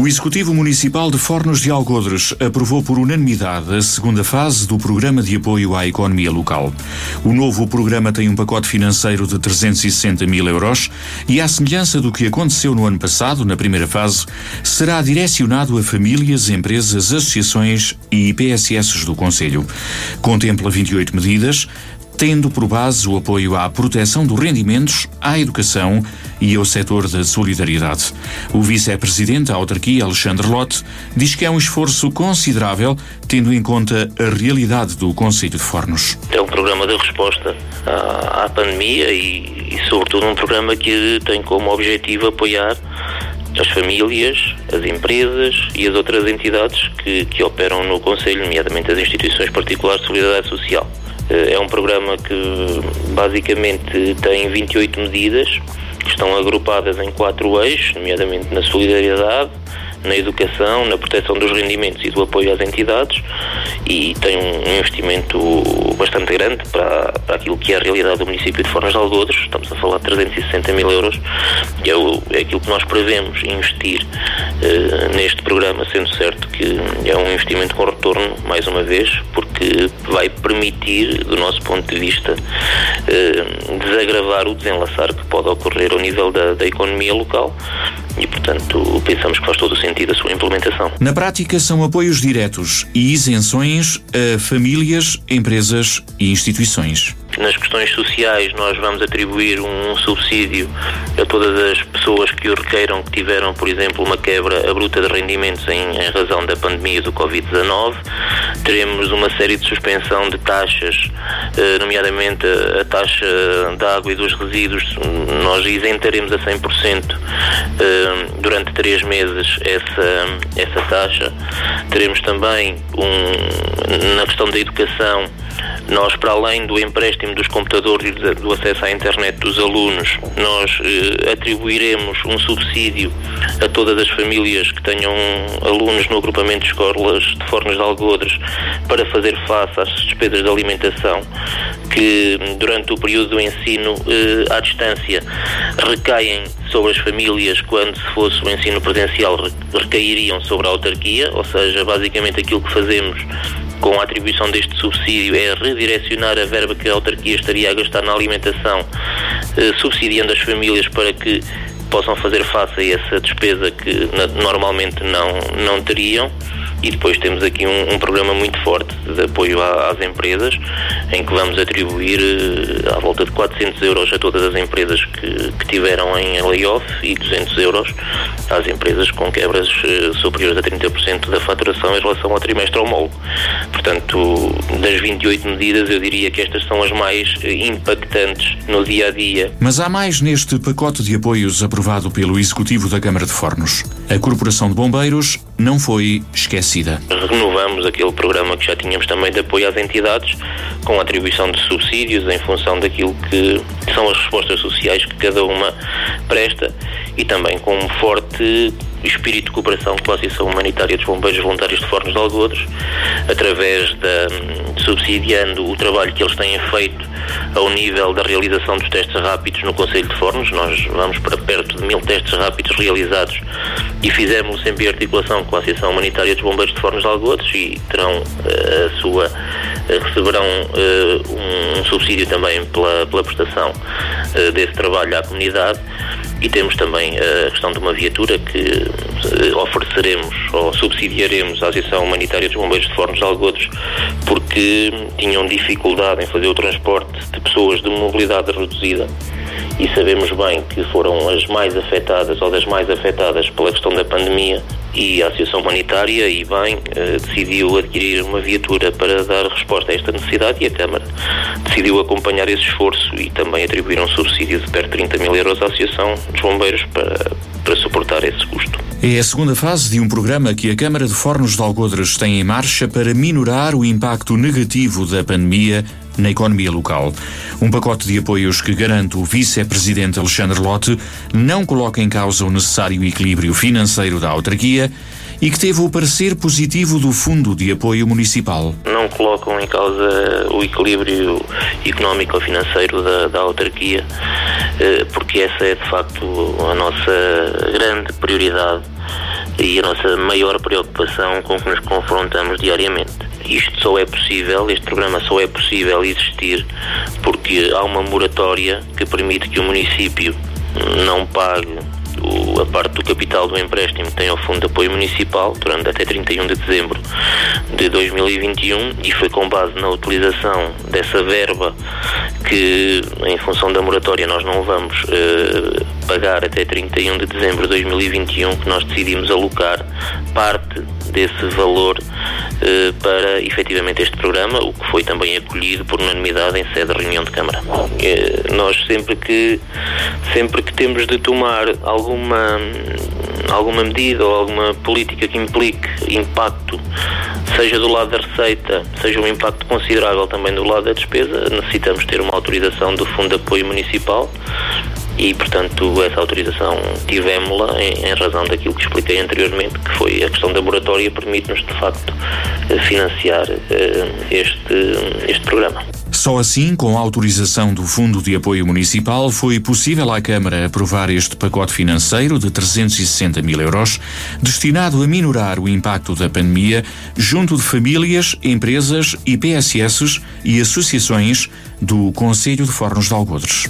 O Executivo Municipal de Fornos de Algodres aprovou por unanimidade a segunda fase do Programa de Apoio à Economia Local. O novo programa tem um pacote financeiro de 360 mil euros e, à semelhança do que aconteceu no ano passado, na primeira fase, será direcionado a famílias, empresas, associações e IPSS do Conselho. Contempla 28 medidas, tendo por base o apoio à proteção dos rendimentos, à educação e ao setor da solidariedade. O vice-presidente da autarquia, Alexandre Lotte, diz que é um esforço considerável, tendo em conta a realidade do Conselho de Fornos. É um programa de resposta à, à pandemia e, e, sobretudo, um programa que tem como objetivo apoiar as famílias, as empresas e as outras entidades que, que operam no Conselho, nomeadamente as instituições particulares de solidariedade social. Eh, é um programa que basicamente tem 28 medidas que estão agrupadas em quatro eixos, nomeadamente na solidariedade, na educação, na proteção dos rendimentos e do apoio às entidades e tem um investimento bastante grande para, para aquilo que é a realidade do município de Fornas de Algodres. Estamos a falar de 360 mil euros e é, o, é aquilo que nós prevemos investir uh, neste programa, sendo certo que é um investimento com retorno, mais uma vez, porque vai permitir, do nosso ponto de vista, uh, desagravar o desenlaçar que pode ocorrer ao nível da, da economia local e, portanto, pensamos que faz todo o sentido a sua implementação. Na prática, são apoios diretos e isenções a famílias, empresas e instituições. Nas questões sociais, nós vamos atribuir um subsídio a todas as pessoas que o requeiram, que tiveram, por exemplo, uma quebra abrupta de rendimentos em, em razão da pandemia do Covid-19. Teremos uma série de suspensão de taxas, eh, nomeadamente a taxa da água e dos resíduos. Nós isentaremos a 100% eh, durante três meses essa, essa taxa. Teremos também, um, na questão da educação, nós, para além do empréstimo dos computadores e do acesso à internet dos alunos, nós eh, atribuiremos um subsídio a todas as famílias que tenham alunos no agrupamento de escolas de Fornos de Algodres para fazer face às despesas de alimentação que durante o período do ensino eh, à distância recaem sobre as famílias quando se fosse o ensino presencial recairiam sobre a autarquia, ou seja, basicamente aquilo que fazemos com a atribuição deste subsídio é redirecionar a verba que a autarquia estaria a gastar na alimentação, eh, subsidiando as famílias para que possam fazer face a essa despesa que normalmente não, não teriam e depois temos aqui um, um programa muito forte de apoio às empresas, em que vamos atribuir uh, à volta de 400 euros a todas as empresas que, que tiveram em layoff e 200 euros às empresas com quebras uh, superiores a 30% da faturação em relação ao trimestre homólogo. Portanto, das 28 medidas, eu diria que estas são as mais uh, impactantes no dia a dia. Mas há mais neste pacote de apoios aprovado pelo Executivo da Câmara de Fornos. A Corporação de Bombeiros não foi esquecida. Renovamos aquele programa que já tínhamos também de apoio às entidades, com a atribuição de subsídios em função daquilo que são as respostas sociais que cada uma presta e também com um forte espírito de cooperação com a Associação Humanitária dos Bombeiros Voluntários de Fornos de Algodres, através da subsidiando o trabalho que eles têm feito ao nível da realização dos testes rápidos no Conselho de Fornos. Nós vamos para perto de mil testes rápidos realizados e fizemos sempre em articulação com a Associação Humanitária dos Bombeiros de Fornos de Algodres e terão uh, a sua uh, receberão um, um, subsídio também pela, pela prestação desse trabalho à comunidade e temos também a questão de uma viatura que ofereceremos ou subsidiaremos à Associação Humanitária dos Bombeiros de Fornos de Algodres porque tinham dificuldade em fazer o transporte de pessoas de mobilidade reduzida e sabemos bem que foram as mais afetadas ou das mais afetadas pela questão da pandemia e a Associação Humanitária e bem eh, decidiu adquirir uma viatura para dar resposta a esta necessidade e a Câmara decidiu acompanhar esse esforço e também atribuir um subsídio de perto de 30 mil euros à Associação dos Bombeiros para, para suportar esse custo. É a segunda fase de um programa que a Câmara de Fornos de Algodres tem em marcha para minorar o impacto negativo da pandemia na economia local. Um pacote de apoios que garante o vice-presidente Alexandre Lotte não coloca em causa o necessário equilíbrio financeiro da autarquia e que teve o parecer positivo do Fundo de Apoio Municipal. Não colocam em causa o equilíbrio económico ou financeiro da, da autarquia, porque essa é de facto a nossa grande prioridade e a nossa maior preocupação com que nos confrontamos diariamente. Isto só é possível, este programa só é possível existir porque há uma moratória que permite que o município não pague a parte do capital do empréstimo tem ao Fundo de Apoio Municipal durante até 31 de dezembro de 2021 e foi com base na utilização dessa verba que, em função da moratória, nós não vamos uh, pagar até 31 de dezembro de 2021 que nós decidimos alocar parte desse valor uh, para efetivamente este programa, o que foi também acolhido por unanimidade em sede de reunião de Câmara. Uh, nós sempre que sempre que temos de tomar alguma alguma medida ou alguma política que implique impacto, seja do lado da receita, seja um impacto considerável também do lado da despesa, necessitamos ter uma autorização do Fundo de Apoio Municipal e, portanto, essa autorização tivemos-la em, em, razão daquilo que expliquei anteriormente, que foi a questão da moratória permite-nos, de facto, financiar uh, este, este programa. Só assim, com a autorização do Fundo de Apoio Municipal, foi possível à Câmara aprovar este pacote financeiro de 360 mil euros, destinado a minorar o impacto da pandemia junto de famílias, empresas, IPSS e associações do Conselho de Fornos de Algodres.